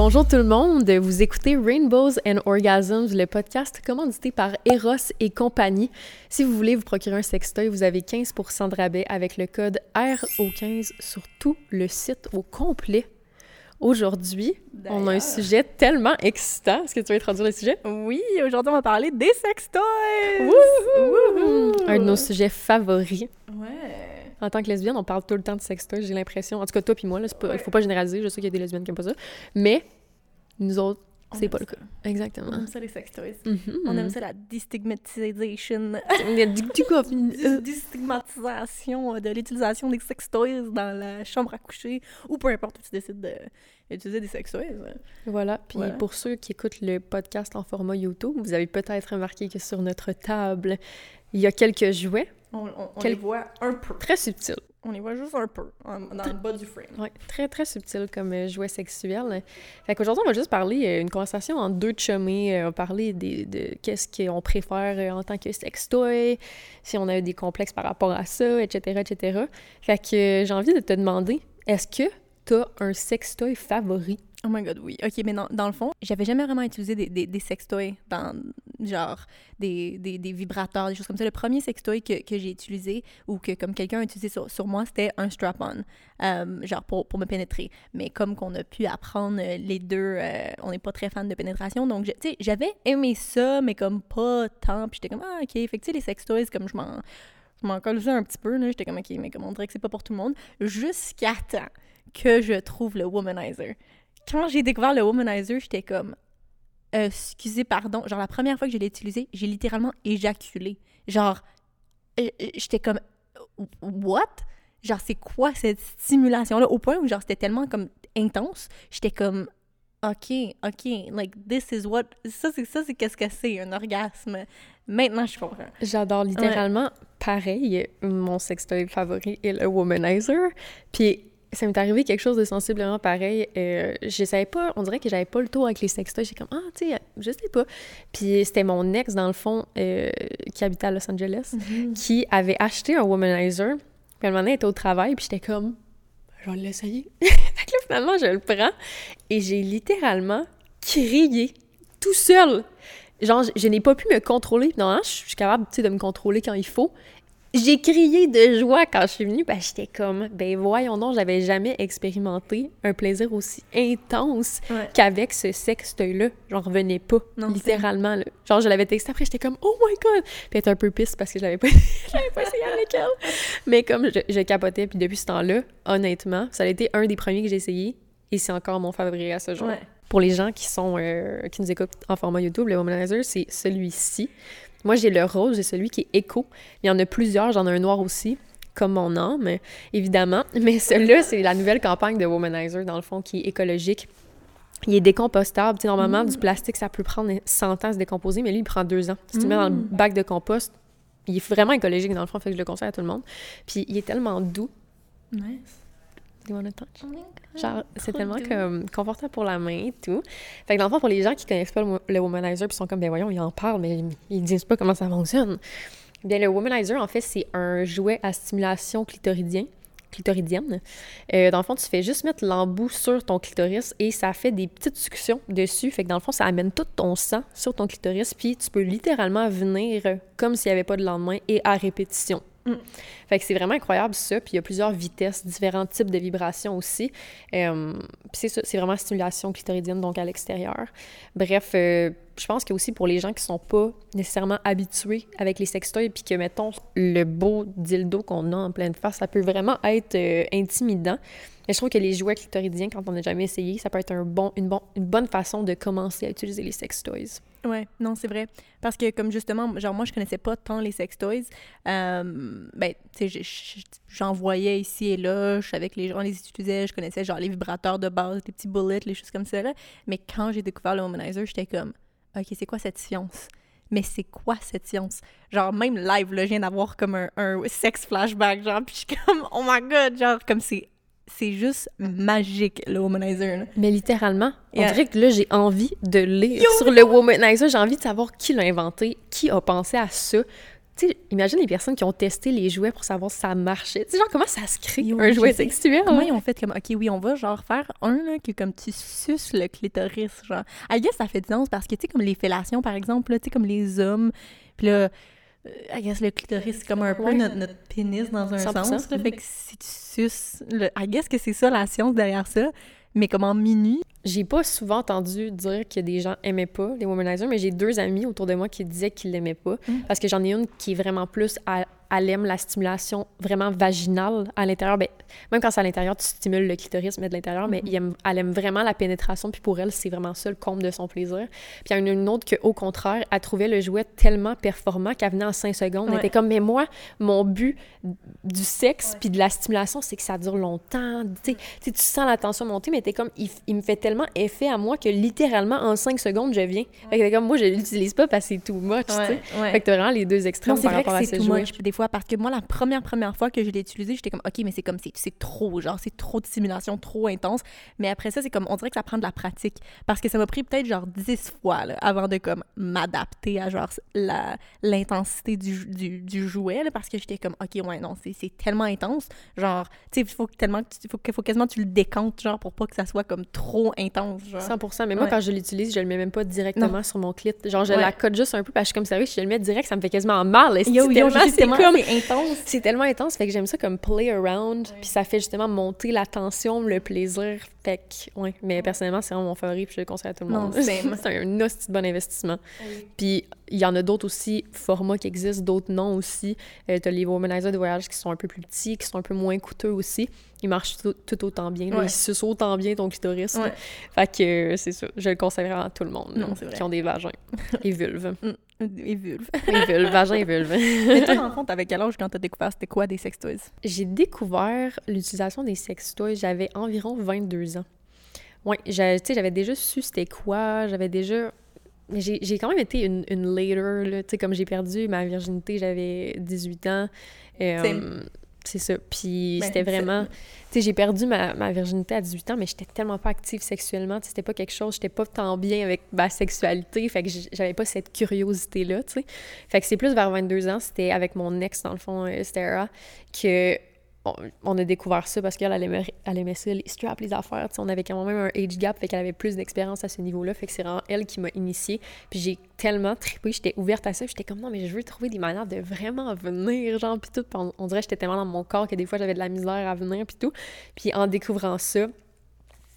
Bonjour tout le monde, vous écoutez Rainbows and Orgasms, le podcast commandité par Eros et compagnie. Si vous voulez vous procurer un sextoy, vous avez 15% de rabais avec le code RO15 sur tout le site au complet. Aujourd'hui, on a un sujet tellement excitant. Est-ce que tu veux introduire le sujet? Oui, aujourd'hui, on va parler des sextoys! Un de nos sujets favoris. Ouais. En tant que lesbienne, on parle tout le temps de sextoys, j'ai l'impression. En tout cas, toi puis moi, il faut pas généraliser. Je sais qu'il y a des lesbiennes qui aiment pas ça. Mais nous autres, c'est pas le cas. Exactement. On aime ça, les sextoys. Mhm. On aime ça, la destigmatisation. Euh, Destigmatisation de l'utilisation des sextoys dans la chambre à coucher ou peu importe où tu décides d'utiliser des sextoys. Voilà. Puis Voilà. pour ceux qui écoutent le podcast en format YouTube, vous avez peut-être remarqué que sur notre table, il y a quelques jouets On, on- on Quel- les voit un peu. très subtils. On les voit juste un peu en- dans le bas du frame. Ouais, très, très subtil comme euh, jouet sexuel. Fait qu'aujourd'hui, on va juste parler, euh, une conversation en deux chumés, euh, on va parler des- de qu'est-ce qu'on préfère en tant que sextoy, si on a eu des complexes par rapport à ça, etc., etc. Fait que j'ai envie de te demander, est-ce que t'as un sextoy favori? Oh my god, oui. Ok, mais dans, dans le fond, j'avais jamais vraiment utilisé des, des, des sextoys dans, genre, des, des, des vibrateurs, des choses comme ça. Le premier sextoy que, que j'ai utilisé ou que comme quelqu'un a utilisé sur, sur moi, c'était un strap-on, euh, genre pour, pour me pénétrer. Mais comme qu'on a pu apprendre euh, les deux, euh, on n'est pas très fan de pénétration, donc, tu sais, j'avais aimé ça, mais comme pas tant. Puis j'étais comme, ah, ok. Fait les sextoys, comme je m'en... Je un petit peu, là. J'étais comme, ok, mais comme on dirait que c'est pas pour tout le monde. Jusqu'à temps que je trouve le womanizer quand j'ai découvert le womanizer, j'étais comme euh, excusez pardon, genre la première fois que je l'ai utilisé, j'ai littéralement éjaculé. Genre euh, euh, j'étais comme what? Genre c'est quoi cette stimulation là au point où genre c'était tellement comme intense, j'étais comme OK, OK, like this is what ça c'est ça c'est qu'est-ce que c'est un orgasme. Maintenant je comprends. J'adore littéralement pareil. Mon sextoy favori est le womanizer. Puis ça m'est arrivé quelque chose de sensiblement pareil. Euh, je savais pas, on dirait que j'avais pas le tour avec les sextoys. J'étais comme, ah, tu sais, je sais pas. Puis c'était mon ex, dans le fond, euh, qui habitait à Los Angeles, qui avait acheté un womanizer. Puis à un moment donné, elle était au travail, puis j'étais comme, je vais l'essayer. fait que là, finalement, je le prends. Et j'ai littéralement crié tout seul. Genre, je, je n'ai pas pu me contrôler. Normalement, je suis capable, tu sais, de me contrôler quand il faut. J'ai crié de joie quand je suis venue, ben j'étais comme, ben voyons donc, j'avais jamais expérimenté un plaisir aussi intense Ouais. qu'avec ce sextoy-là. J'en revenais pas, Non, littéralement. Là. Genre, je l'avais texté après, j'étais comme, oh my god! Puis elle était un peu pisse parce que je l'avais pas, pas essayé avec elle. Mais comme je, je capotais, puis depuis ce temps-là, honnêtement, ça a été un des premiers que j'ai essayé, et c'est encore mon favori à ce jour. Ouais. Pour les gens qui sont euh, qui nous écoutent en format YouTube, le Womanizer, c'est celui-ci. Moi, j'ai le rose, j'ai celui qui est éco. Il y en a plusieurs, j'en ai un noir aussi, comme mon âme, évidemment. Mais celui-là, c'est la nouvelle campagne de Womanizer, dans le fond, qui est écologique. Il est décompostable. Tu sais, normalement, du plastique, ça peut prendre 100 ans à se décomposer, mais lui, il prend deux ans. Si tu le mets dans le bac de compost, il est vraiment écologique, dans le fond, fait que je le conseille à tout le monde. Puis, il est tellement doux. Nice. Do you wanna touch? Genre, c'est tellement doux. comme confortable pour la main et tout. Fait que dans le fond, pour les gens qui connaissent pas le, wo- le womanizer, puis sont comme, ben voyons, ils en parlent, mais ils disent pas comment ça fonctionne. Bien, le womanizer, en fait, c'est un jouet à stimulation clitoridien, clitoridienne. Euh, dans le fond, tu fais juste mettre l'embout sur ton clitoris et ça fait des petites suctions dessus. Fait que dans le fond, ça amène tout ton sang sur ton clitoris, puis tu peux littéralement venir comme s'il n'y avait pas de lendemain et à répétition. Mm. Fait que c'est vraiment incroyable ça. Puis il y a plusieurs vitesses, différents types de vibrations aussi. Euh, puis c'est ça, c'est vraiment stimulation clitoridienne, donc à l'extérieur. Bref, euh, je pense que aussi pour les gens qui sont pas nécessairement habitués avec les sextoys, puis que, mettons, le beau dildo qu'on a en pleine face, ça peut vraiment être euh, intimidant. Mais je trouve que les jouets clitoridiens, quand on n'a jamais essayé, ça peut être une, une bonne façon de commencer à utiliser les sextoys. Ouais, non, c'est vrai. Parce que, comme justement, genre, moi, je connaissais pas tant les sextoys. Euh, ben, tu sais, je- je- j'en voyais ici et là. Je savais que les gens les utilisaient. Je connaissais, genre, les vibrateurs de base, les petits bullets, les choses comme ça. Mais quand j'ai découvert le womanizer, j'étais comme, OK, c'est quoi cette science? Mais c'est quoi cette science? Genre, même live, là, je viens d'avoir comme un, un sex flashback, genre, puis je suis comme, oh my god, genre, comme c'est. C'est juste magique, le womanizer. là. Mais littéralement, on Yeah. dirait que là, j'ai envie de lire sur le womanizer. J'ai envie de savoir qui l'a inventé, qui a pensé à ça, tu sais, imagine les personnes qui ont testé les jouets pour savoir si ça marchait. Tu sais, genre, comment ça se crée, Yo, un jouet sexuel? Comment ils ont fait comme, OK, oui, on va genre faire un, là, que comme tu suces le clitoris, genre. I guess ça fait du sens parce que, tu sais, comme les fellations, par exemple, là, tu sais, comme les hommes, puis là, I guess le clitoris, c'est comme un peu notre, notre pénis dans un 100%. sens, là. Fait que si tu suces, le, I guess que c'est ça la science derrière ça, mais comme en minuit. J'ai pas souvent entendu dire que des gens aimaient pas les womanizers, mais j'ai deux amis autour de moi qui disaient qu'ils l'aimaient pas. Mm. Parce que j'en ai une qui est vraiment plus à elle aime la stimulation vraiment vaginale à l'intérieur. Ben, même quand c'est à l'intérieur, tu stimules le clitoris, mais de l'intérieur, mais aime- elle aime vraiment la pénétration, puis pour elle, c'est vraiment ça le comble de son plaisir. Puis il y en a une autre que, au contraire, elle trouvait le jouet tellement performant qu'elle venait en 5 secondes. Elle Ouais. était comme, mais moi, mon but du sexe puis de la stimulation, c'est que ça dure longtemps. Tu sais, tu sais, tu sens la tension monter, mais t'es comme, il, il me fait tellement effet à moi que littéralement, en 5 secondes, je viens. Fait que comme, moi, je l'utilise pas parce que c'est too much, ouais. Fait que t'as vraiment les deux extrêmes par rapport à ce jouet. much des fois parce que moi la première première fois que je l'ai utilisé, j'étais comme OK, mais c'est comme c'est trop genre c'est trop de stimulation, trop intense. Mais après ça, c'est comme on dirait que ça prend de la pratique parce que ça m'a pris peut-être genre 10 fois là, avant de comme m'adapter à genre l'intensité du, du, du jouet là, parce que j'étais comme OK, ouais non, c'est tellement intense, genre tu sais, il faut tellement que tu- faut, faut quasiment tu le décantes genre pour pas que ça soit comme trop intense genre. 100 Mais moi, Ouais. quand je l'utilise, je le mets même pas directement sur mon clit. Genre, je Ouais. la cote juste un peu parce que je suis comme sérieux, si je le mets direct, ça me fait quasiment mal. Yo, yo, je c'est tellement, comme... c'est intense. C'est tellement intense, fait que j'aime ça comme play around, puis ça fait justement monter la tension, le plaisir. Fait que, ouais. Mais personnellement, c'est vraiment mon favori, puis je le conseille à tout le monde. c'est un hostie de bon investissement. Puis il y en a d'autres aussi, formats qui existent, d'autres non aussi. Euh, T'as les womanizers de voyage qui sont un peu plus petits, qui sont un peu moins coûteux aussi. Ils marchent tout, tout autant bien. Ouais. Ils sucent autant bien ton clitoris. Ouais. Fait que euh, c'est ça. Je le conseille vraiment à tout le monde Non, là, qui ont des vagins et vulves. Et vulve. Et vulves, vagin et vulve. Mais toi, dans le fond, t'avais quel âge quand t'as découvert c'était quoi des sex toys? J'ai découvert l'utilisation des sextoys, j'avais environ 22 ans. J'ai- tu sais, j'avais déjà su c'était quoi, j'avais déjà... Mais j'ai quand même été une, une later, là, tu sais, comme j'ai perdu ma virginité, j'avais 18 ans. euh. C'est ça. Puis Ben, c'était vraiment... Tu sais, j'ai perdu ma, ma virginité à 18 ans, mais j'étais tellement pas active sexuellement, c'était pas quelque chose, j'étais pas tant bien avec ma sexualité, fait que j'avais pas cette curiosité-là, tu sais. Fait que c'est plus vers 22 ans, c'était avec mon ex, dans le fond, euh, Stara, que on, a découvert ça parce qu'elle elle aimait, elle ça, les straps, les affaires. tu sais, on avait quand même un age gap, fait qu'elle avait plus d'expérience à ce niveau-là. Fait que c'est vraiment elle qui m'a initiée. Puis j'ai tellement trippé, j'étais ouverte à ça. J'étais comme non, mais je veux trouver des manières de vraiment venir, genre, puis tout. On dirait que j'étais tellement dans mon corps que des fois j'avais de la misère à venir, puis tout. Puis en découvrant ça,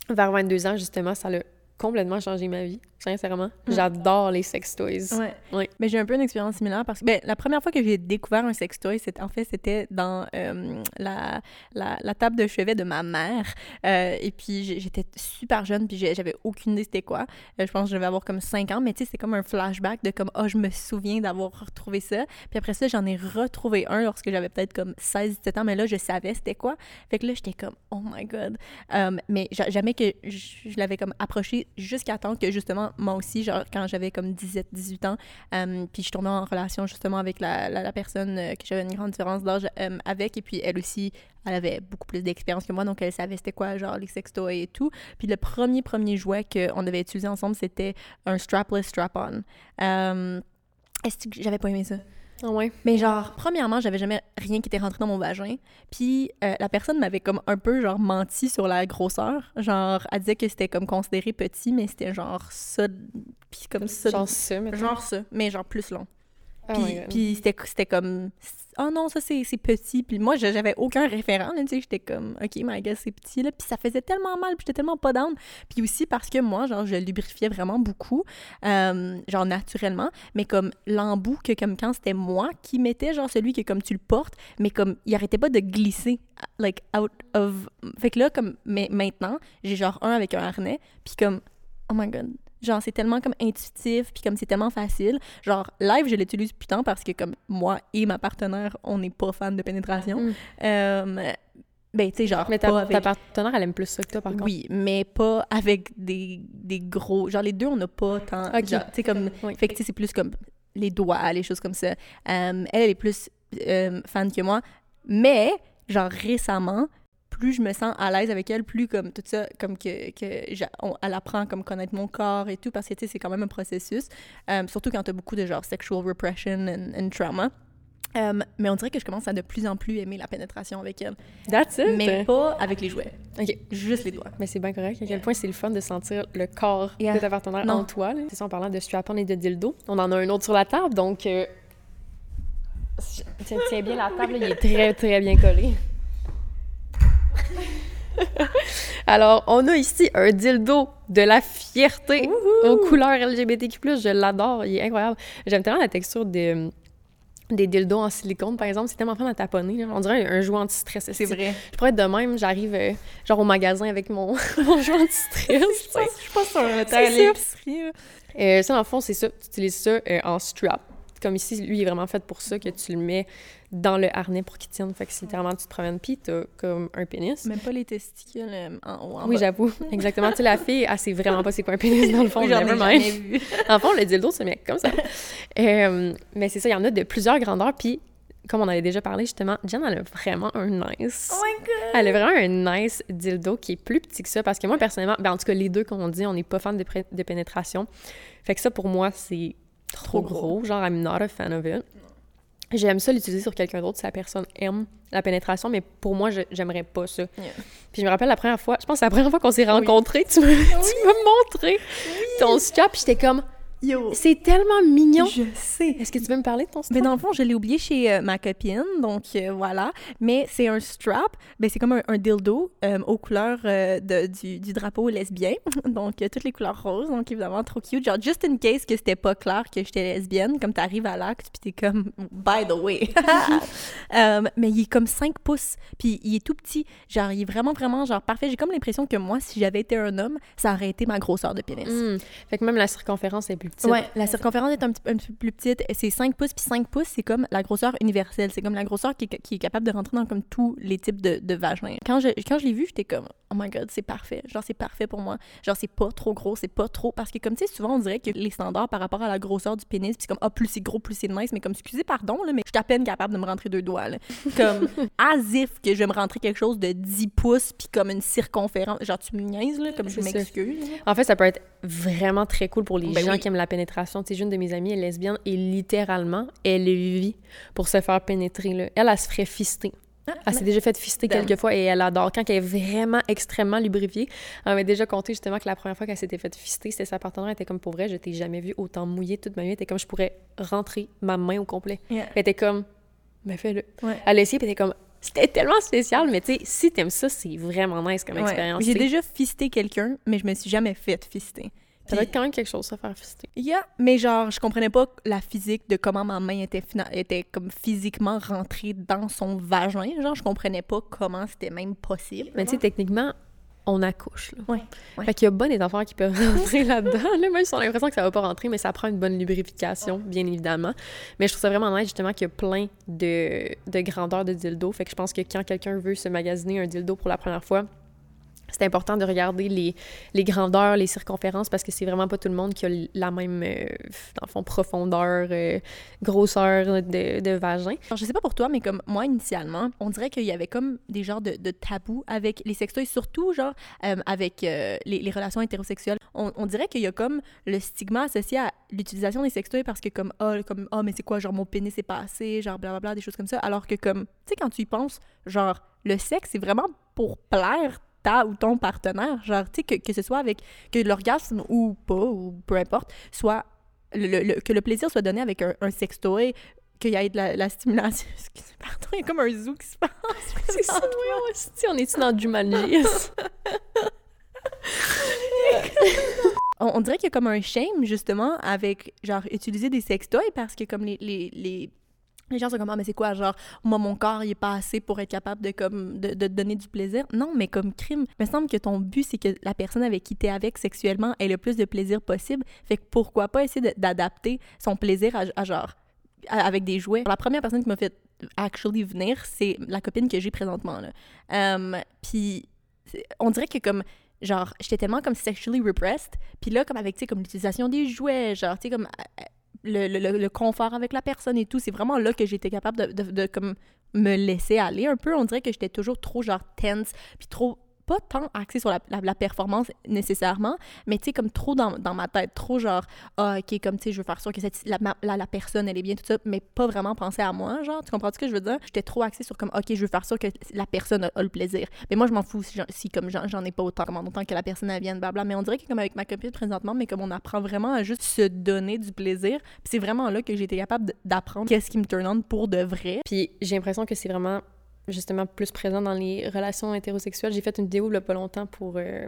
vers 22 ans, justement, ça l'a complètement changé ma vie, sincèrement. J'adore les sex toys. Ouais. Ouais. Mais j'ai un peu une expérience similaire parce que ben, la première fois que j'ai découvert un sextoy, en fait c'était dans euh, la, la, la table de chevet de ma mère. Euh, et puis j'étais super jeune puis j'avais aucune idée c'était quoi. Euh, je pense que je devais avoir comme 5 ans, mais tu sais c'est comme un flashback de comme oh je me souviens d'avoir retrouvé ça. Puis après ça j'en ai retrouvé un lorsque j'avais peut-être comme 16 17 ans, mais là je savais c'était quoi. Fait que là j'étais comme oh my god. Euh, mais ja- jamais que je, je l'avais comme approché jusqu'à temps que justement moi aussi genre quand j'avais comme 17 18 ans euh, puis je tombais en relation justement avec la, la, personne euh, que j'avais une grande différence d'âge euh, avec et puis elle aussi elle avait beaucoup plus d'expérience que moi donc elle savait c'était quoi genre les sextoys et tout. Puis le premier premier jouet qu'on avait utilisé ensemble c'était un strapless strap-on. Est-ce que j'avais pas aimé ça? Ah ouais. mais genre, premièrement, j'avais jamais rien qui était rentré dans mon vagin. Puis euh, la personne m'avait comme un peu genre menti sur la grosseur. Genre, elle disait que c'était comme considéré petit, mais c'était genre ça. Puis comme ça. Genre ça, mais genre ça, mais genre plus long. Oh Puis, c'était comme, oh non, ça c'est, petit. Puis moi, j'avais aucun référent, tu sais, j'étais comme, ok, my God, c'est petit, là. Puis ça faisait tellement mal, puis j'étais tellement pas down. Puis aussi parce que moi, genre, je lubrifiais vraiment beaucoup, euh, genre naturellement, mais comme l'embout que comme quand c'était moi qui mettais, genre celui que comme tu le portes, mais comme il arrêtait pas de glisser, like out of. Fait que là, comme, mais maintenant, j'ai genre un avec un harnais, puis comme, oh my God. Genre, c'est tellement comme intuitif, puis comme c'est tellement facile. Genre, live, je l'utilise putain parce que comme moi et ma partenaire, on n'est pas fan de pénétration. Mm. Euh, ben, tu sais, genre, Mais ta, avec... ta partenaire, elle aime plus ça que toi, par contre. Oui, mais pas avec des, des gros... Genre, les deux, on n'a pas tant... Ok. genre, Tu sais, comme... Oui. Fait que, c'est plus comme les doigts, les choses comme ça. Euh, elle, elle est plus euh, fan que moi. Mais, genre, récemment, plus je me sens à l'aise avec elle, plus comme tout ça, comme que, que on- elle apprend comme connaître mon corps et tout, parce que, tu sais, c'est quand même un processus. Euh, surtout quand t'as beaucoup de, genre, sexual repression and, and trauma. Euh, mais on dirait que je commence à de plus en plus aimer la pénétration avec elle. That's it. Mais pas avec les jouets. OK. Juste les doigts. Mais c'est bien correct. À quel point c'est le fun de sentir le corps Yeah. de ta partenaire Non. en toi. C'est ça, en parlant de strap-on et de dildo. On en a un autre sur la table, donc... euh, Tiens, tiens bien la table, là, il est très, très bien collé. Alors, on a ici un dildo de la fierté aux couleurs LGBTQ+. Je l'adore, il est incroyable. J'aime tellement la texture de, des dildos en silicone, par exemple. C'est tellement fun à taponner. là. On dirait un, un jouet anti-stress. C'est vrai. Je pourrais être de même, j'arrive euh, genre au magasin avec mon, mon jouet anti-stress. sais. Je pense sur un à l'épicerie. Euh, ça, dans le fond, c'est ça. Tu utilises ça euh, en strap. Comme ici, lui, il est vraiment fait pour ça, que tu le mets dans le harnais pour qu'il tienne. Fait que si littéralement tu te promènes, puis t'as comme un pénis. Même pas les testicules euh, en haut, en Oui, j'avoue. Exactement. tu sais, la fille, elle sait vraiment pas c'est quoi un pénis dans le fond. Oui, j'en ai jamais vu. Le fond, le dildo se met comme ça. Euh, mais c'est ça, il y en a de plusieurs grandeurs. Puis, comme on avait déjà parlé, justement, Jen, elle a vraiment un nice. Oh my god! Elle a vraiment un nice dildo qui est plus petit que ça parce que moi, personnellement, ben, en tout cas, les deux, comme on dit, on n'est pas fan de pénétration. Fait que ça, pour moi, c'est trop Trop gros. gros. Genre, I'm not a fan of it. J'aime ça l'utiliser sur quelqu'un d'autre si la personne aime la pénétration, mais pour moi, j'aimerais pas ça. Yeah. Puis je me rappelle la première fois, je pense que c'est la première fois qu'on s'est rencontrés, tu m'as montré ton strap, puis j'étais comme, Yo! c'est tellement mignon. Je sais. Est-ce que tu veux me parler de ton strap? Mais dans le fond, je l'ai oublié chez euh, ma copine, donc euh, voilà. Mais c'est un strap, ben c'est comme un, un dildo euh, aux couleurs de- du, du drapeau lesbien, donc toutes les couleurs roses, donc évidemment trop cute. Genre, just in case que c'était pas clair que j'étais lesbienne, comme t'arrives à l'acte, puis t'es comme, by the way. Mais il est comme 5 pouces, puis il est tout petit. Genre, il est vraiment, vraiment, genre, parfait. J'ai comme l'impression que moi, si j'avais été un homme, ça aurait été ma grosseur de pénis. Hmm. Fait que même la circonférence est plus petite. Ouais, la circonférence est un petit, un petit peu plus petite. C'est 5 pouces, puis 5 pouces, c'est comme la grosseur universelle. C'est comme la grosseur qui est, qui est capable de rentrer dans comme tous les types de, de vagins. Quand je, quand je l'ai vu, j'étais comme, oh my god, c'est parfait. Genre, c'est parfait pour moi. Genre, c'est pas trop gros, c'est pas trop. Parce que, comme tu sais, souvent, on dirait que les standards par rapport à la grosseur du pénis, puis c'est comme, ah, plus c'est gros, plus c'est nice. Mais comme, excusez, pardon, là, mais je suis à peine capable de me rentrer deux doigts, là. Comme, as if que je vais me rentrer quelque chose de 10 pouces, puis comme une circonférence. Genre, tu me niaises, là, comme je m'excuse. En fait, ça peut être vraiment très cool pour les Ben gens oui. qui aiment la pénétration. Tu sais, une de mes amies est lesbienne et littéralement, elle vit pour se faire pénétrer. Là. Elle, elle se ferait fister. Ah, Elle s'est déjà fait fister quelques fois et elle adore. Quand elle est vraiment extrêmement lubrifiée, elle m'avait déjà conté justement que la première fois qu'elle s'était fait fister, c'était sa partenaire. Elle était comme pour vrai, je t'ai jamais vu autant mouillée toute ma vie. Elle était comme je pourrais rentrer ma main au complet. Yeah. Elle était comme, mais fais-le. Ouais. Elle a essayé, puis elle était comme, c'était tellement spécial, mais tu sais, si t'aimes ça, c'est vraiment nice comme Ouais. expérience. J'ai déjà fisté quelqu'un, mais je me suis jamais fait fister. Ça doit être quand même quelque chose, ça, faire fister. Yeah, mais genre, je comprenais pas la physique de comment ma main était, fina- était comme physiquement rentrée dans son vagin. Genre, je comprenais pas comment c'était même possible. Mais tu sais, techniquement, on accouche. Là. Ouais, ouais. Fait qu'il y a bon des enfants qui peuvent rentrer là-dedans. Là, même si on a l'impression que ça va pas rentrer, mais ça prend une bonne lubrification, bien évidemment. Mais je trouve ça vraiment nice, justement, qu'il y a plein de, de grandeurs de dildo. Fait que je pense que quand quelqu'un veut se magasiner un dildo pour la première fois, c'est important de regarder les, les grandeurs, les circonférences, parce que c'est vraiment pas tout le monde qui a la même, euh, fond, profondeur, euh, grosseur de, de vagin. Genre, je sais pas pour toi, mais comme moi, initialement, on dirait qu'il y avait comme des genres de, de tabous avec les sextoys, surtout, genre, euh, avec euh, les, relations hétérosexuelles. On, on dirait qu'il y a comme le stigma associé à l'utilisation des sextoys parce que, comme, ah, comme, ah, mais c'est quoi, genre, mon pénis est pas assez, genre, blablabla, des choses comme ça. Alors que, comme, tu sais, quand tu y penses, genre, le sexe, c'est vraiment pour plaire ta ou ton partenaire. Genre, tu sais, que, que ce soit avec, que l'orgasme ou pas, ou peu importe, soit, le, le- que le plaisir soit donné avec un, un sextoy, qu'il y ait de la, la stimulation. Excusez, pardon, il y a comme un zoo qui se passe. C'est ça, oui, aussi. On est-tu dans du Jumanji? On, on dirait qu'il y a comme un shame, justement, avec, genre, utiliser des sextoys parce que, comme, les, les, les, les gens sont comme, ah, mais c'est quoi, genre, moi, mon corps, il est pas assez pour être capable de, comme, de, de donner du plaisir? Non, mais comme crime, il me semble que ton but, c'est que la personne avec qui t'es avec sexuellement ait le plus de plaisir possible. Fait que pourquoi pas essayer d'adapter son plaisir à, genre, avec des jouets? La première personne qui m'a fait actually venir, c'est la copine que j'ai présentement, là. Puis on dirait que comme genre j'étais tellement comme sexually repressed puis là comme avec tu sais comme l'utilisation des jouets genre tu sais comme le, le, confort avec la personne et tout. C'est vraiment là que j'étais capable de, de, de, comme me laisser aller un peu. On dirait que j'étais toujours trop genre tense puis trop pas tant axé sur la, performance nécessairement, mais tu sais, comme trop dans, ma tête, trop genre, ah, ok, comme tu sais, je veux faire sûr que la, personne, elle est bien, tout ça, mais pas vraiment penser à moi, genre, tu comprends ce que je veux dire? J'étais trop axée sur comme, ok, je veux faire sûr que la personne a, le plaisir. Mais moi, je m'en fous si, si comme j'en ai pas autant, autant que la personne, elle vienne, blabla. Mais on dirait que comme avec ma copine présentement, mais comme on apprend vraiment à juste se donner du plaisir, puis c'est vraiment là que j'ai été capable d'apprendre qu'est-ce qui me turn on pour de vrai. Puis j'ai l'impression que c'est vraiment justement plus présent dans les relations hétérosexuelles. J'ai fait une vidéo il n'y a pas longtemps pour euh,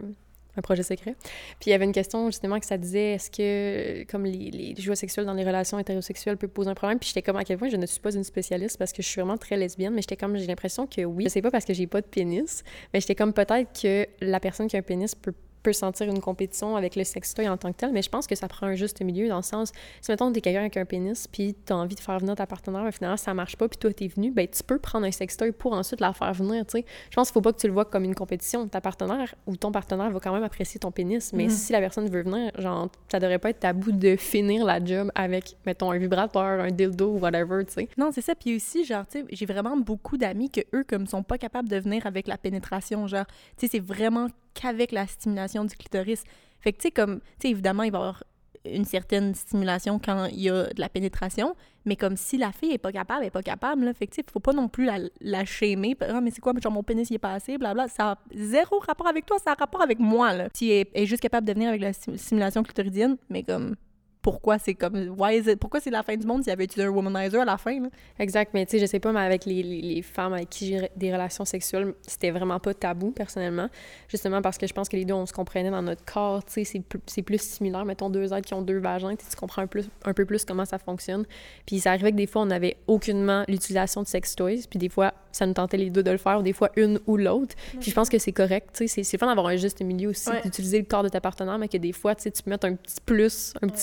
un projet secret. Puis il y avait une question justement que ça disait est-ce que comme les, les jouets sexuels dans les relations hétérosexuelles peut poser un problème? Puis j'étais comme à quel point je ne suis pas une spécialiste parce que je suis vraiment très lesbienne, mais j'étais comme j'ai l'impression que oui. Je sais pas parce que j'ai pas de pénis, mais j'étais comme peut-être que la personne qui a un pénis peut peut sentir une compétition avec le sextoy en tant que tel, mais je pense que ça prend un juste milieu dans le sens, si mettons t'es quelqu'un avec un pénis, puis t'as envie de faire venir ta partenaire, mais finalement ça marche pas, puis toi t'es venu, ben tu peux prendre un sextoy pour ensuite la faire venir, tu sais. Je pense qu'il faut pas que tu le vois comme une compétition. Ta partenaire ou ton partenaire va quand même apprécier ton pénis, mais mm. si la personne veut venir, genre, ça devrait pas être tabou de finir la job avec, mettons, un vibrateur, un dildo ou whatever, tu sais. Non, c'est ça. Puis aussi, genre, tu sais, j'ai vraiment beaucoup d'amis que eux, comme, sont pas capables de venir avec la pénétration, genre, tu sais, c'est vraiment qu'avec la stimulation du clitoris. Fait que, tu sais, comme, tu sais, évidemment, il va y avoir une certaine stimulation quand il y a de la pénétration, mais comme si la fille est pas capable, elle est pas capable, là. Fait que, tu sais, faut pas non plus la, la. Ah, mais c'est quoi, genre, mon pénis, il est pas assez, blabla. Ça a zéro rapport avec toi, ça a rapport avec moi, là. Tu es, est juste capable de venir avec la stimulation clitoridienne, mais comme, pourquoi c'est comme why is it, pourquoi c'est la fin du monde s'il y avait utilisé un womanizer à la fin là? Exact, mais tu sais je sais pas mais avec les, les, femmes avec qui j'ai des relations sexuelles, c'était vraiment pas tabou personnellement, justement parce que je pense que les deux on se comprenait dans notre corps, tu sais c'est plus, c'est plus similaire mettons deux êtres qui ont deux vagins, tu comprends un, plus, un peu plus comment ça fonctionne. Puis ça arrivait que des fois on avait aucunement l'utilisation de sex toys, puis des fois ça nous tentait les deux de le faire, ou des fois une ou l'autre. Puis je pense que c'est correct, tu sais c'est fun d'avoir un juste milieu aussi, d'utiliser le corps de ta partenaire mais que des fois tu sais tu peux mettre un petit plus, un petit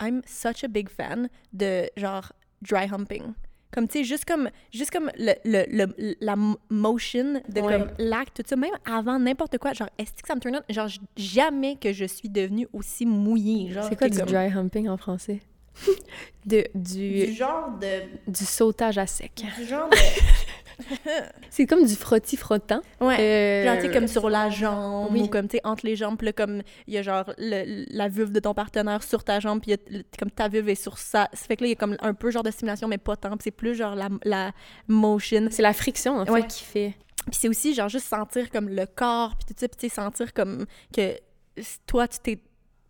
I'm such a big fan de genre dry humping. Comme, tu sais, juste comme, juste comme le, le, la motion de comme l'acte, tout ça, même avant n'importe quoi. Genre, est-ce que ça me turn on? Genre, jamais que je suis devenue aussi mouillée. C'est quoi du dry humping en français? de, du, du genre de... Du sautage à sec. Du genre de... c'est comme du frotti-frottant. Ouais. Euh, genre, tu sais, comme sur la jambe ou comme, tu sais, entre les jambes. Puis là, comme, il y a genre la vulve de ton partenaire sur ta jambe, puis comme ta vulve est sur ça. Ça fait que là, il y a comme un peu genre de stimulation, mais pas tant. Puis c'est plus genre la, la motion. C'est la friction, en fait, qui fait. Puis c'est aussi genre juste sentir comme le corps, puis tout ça, puis tu sais, sentir comme que toi, tu t'es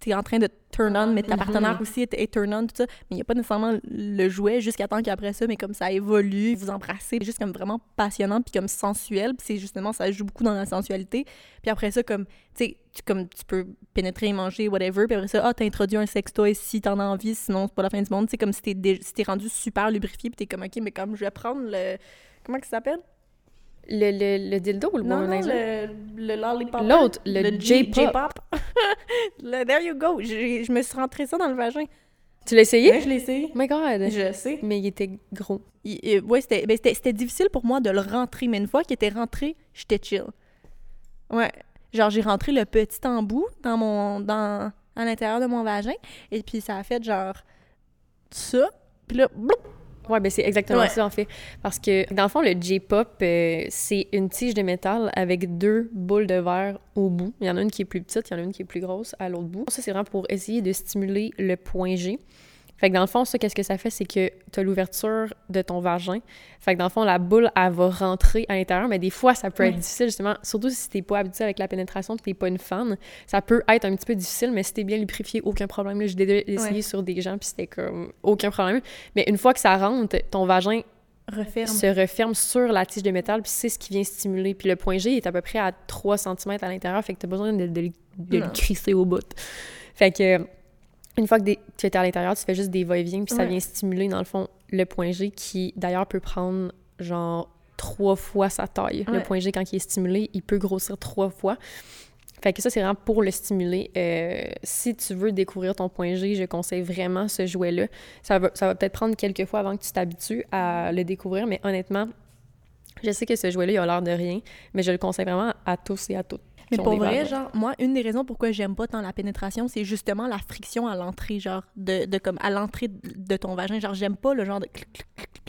t'es en train de turn on, mais ta mhm. partenaire aussi est, turn on, tout ça. Mais il n'y a pas nécessairement le jouet jusqu'à temps qu'après ça, mais comme ça évolue, vous embrassez, juste comme vraiment passionnant, puis comme sensuel, puis c'est justement, ça joue beaucoup dans la sensualité. Puis après ça, comme, tu sais, comme tu peux pénétrer, manger, whatever, puis après ça, ah, t'as introduit un sextoy si t'en as envie, sinon c'est pas la fin du monde. Sais, comme si t'es, si rendu super lubrifié, puis t'es comme, OK, mais comme je vais prendre le... Comment ça s'appelle? Le, le, le, dildo ou le non, non, le, le lollipop. L'autre, le, J-pop. there you go. Je, je me suis rentré ça dans le vagin. Tu l'as essayé? Oui, je l'ai essayé. Oh my God! Je sais. Mais il était gros. Oui, ouais, ben, c'était difficile pour moi de le rentrer, mais une fois qu'il était rentré, j'étais chill. Ouais. Genre, j'ai rentré le petit embout dans mon... dans à l'intérieur de mon vagin, et puis ça a fait genre ça, puis là, oui, ben c'est exactement ça, en fait. Parce que, dans le fond, le J-pop, euh, c'est une tige de métal avec deux boules de verre au bout. Il y en a une qui est plus petite, il y en a une qui est plus grosse à l'autre bout. Ça, c'est vraiment pour essayer de stimuler le point G. Fait que dans le fond, ça, qu'est-ce que ça fait? C'est que tu as l'ouverture de ton vagin. Fait que dans le fond, la boule, elle va rentrer à l'intérieur, mais des fois, ça peut être difficile, justement, surtout si t'es pas habitué avec la pénétration que t'es pas une fan. Ça peut être un petit peu difficile, mais si t'es bien lubrifié, aucun problème. J'ai déjà essayé sur des gens, puis c'était comme aucun problème. Mais une fois que ça rentre, ton vagin se referme sur la tige de métal, puis c'est ce qui vient stimuler. Puis le point G est à peu près à 3 cm à l'intérieur, fait que t'as besoin de, de, le crisser au bout. Fait que une fois que tu es à l'intérieur, tu fais juste des va-et-vient, puis ça vient stimuler, dans le fond, le point G qui, d'ailleurs, peut prendre genre trois fois sa taille. Le point G, quand il est stimulé, il peut grossir trois fois. Fait que ça, c'est vraiment pour le stimuler. Euh, si tu veux découvrir ton point G, je conseille vraiment ce jouet-là. Ça va, ça va peut-être prendre quelques fois avant que tu t'habitues à le découvrir, mais honnêtement, je sais que ce jouet-là, il a l'air de rien, mais je le conseille vraiment à tous et à toutes. Mais pour vrai, genre, moi, une des raisons pourquoi j'aime pas tant la pénétration, c'est justement la friction à l'entrée, genre, de, de comme à l'entrée de ton vagin. Genre, j'aime pas le genre de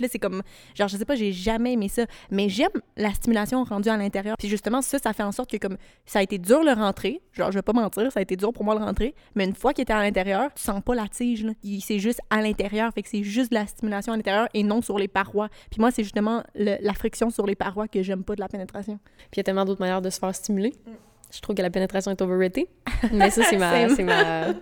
là, c'est comme, genre, je sais pas, j'ai jamais aimé ça, mais j'aime la stimulation rendue à l'intérieur. Puis justement, ça, ça fait en sorte que comme ça a été dur le rentrer, genre, je vais pas mentir, ça a été dur pour moi le rentrer, mais une fois qu'il était à l'intérieur, tu sens pas la tige, là. C'est juste à l'intérieur, fait que c'est juste de la stimulation à l'intérieur et non sur les parois. Puis moi, c'est justement la friction sur les parois que j'aime pas de la pénétration. Puis il y a tellement d'autres manières de se faire stimuler. Je trouve que la pénétration est overrated. Mais ça, c'est ma, c'est ma,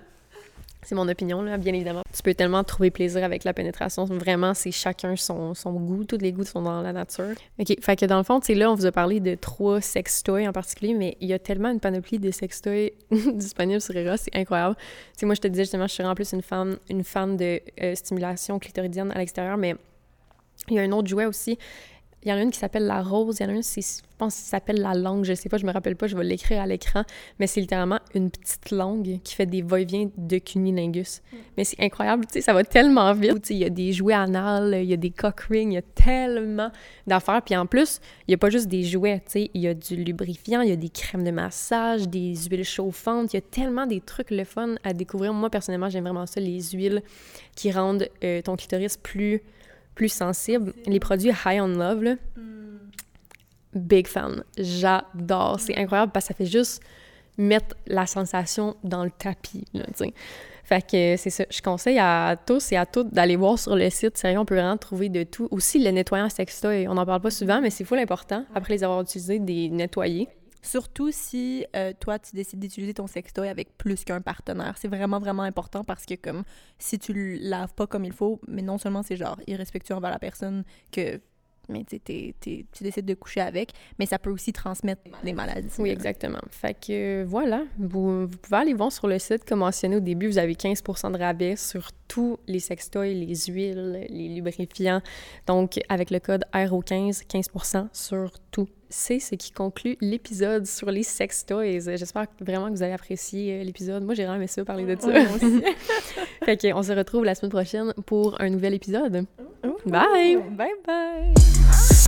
c'est mon opinion, là, bien évidemment. Tu peux tellement trouver plaisir avec la pénétration. Vraiment, c'est chacun son, son goût. Tous les goûts sont dans la nature. OK, fait que dans le fond, tu sais, là, on vous a parlé de trois sextoys en particulier, mais il y a tellement une panoplie de sextoys disponibles sur Eros, c'est incroyable. Tu sais, moi, je te disais justement, je suis en plus une fan, une fan de euh, stimulation clitoridienne à l'extérieur, mais il y a un autre jouet aussi il y en a une qui s'appelle la rose, il y en a une, je pense, qui s'appelle la langue, je sais pas, je me rappelle pas, je vais l'écrire à l'écran, mais c'est littéralement une petite langue qui fait des va-et-vient de cunilingus. Mm. Mais c'est incroyable, tu sais, ça va tellement vite. Il y a des jouets anal, il y a des cock rings, il y a tellement d'affaires. Puis en plus, il y a pas juste des jouets, tu sais, il y a du lubrifiant, il y a des crèmes de massage, des huiles chauffantes, il y a tellement des trucs le fun à découvrir. Moi, personnellement, j'aime vraiment ça, les huiles qui rendent euh, ton clitoris plus plus sensible, les produits High on Love, là, big fan. J'adore. C'est incroyable parce que ça fait juste mettre la sensation dans le tapis, là, Fait que c'est ça. Je conseille à tous et à toutes d'aller voir sur le site. Sérieux, on peut vraiment trouver de tout. Aussi, le nettoyant sextoy. On n'en parle pas souvent, mais c'est fou l'important, après les avoir utilisés, des nettoyer. Surtout si euh, toi, tu décides d'utiliser ton sextoy avec plus qu'un partenaire. C'est vraiment, vraiment important parce que comme si tu le laves pas comme il faut, mais non seulement c'est genre irrespectueux envers la personne que tu décides de coucher avec, mais ça peut aussi transmettre des maladies. Oui, exactement. Fait que voilà, vous, pouvez aller voir sur le site, comme mentionné au début, vous avez 15% de rabais sur tous les sextoys, les huiles, les lubrifiants. Donc, avec le code RO15, 15 sur tout c'est ce qui conclut l'épisode sur les sex toys. J'espère vraiment que vous avez apprécié euh, l'épisode. Moi, j'ai vraiment aimé ça, parler de ça. fait qu'on se retrouve la semaine prochaine pour un nouvel épisode. Bye! Bye bye!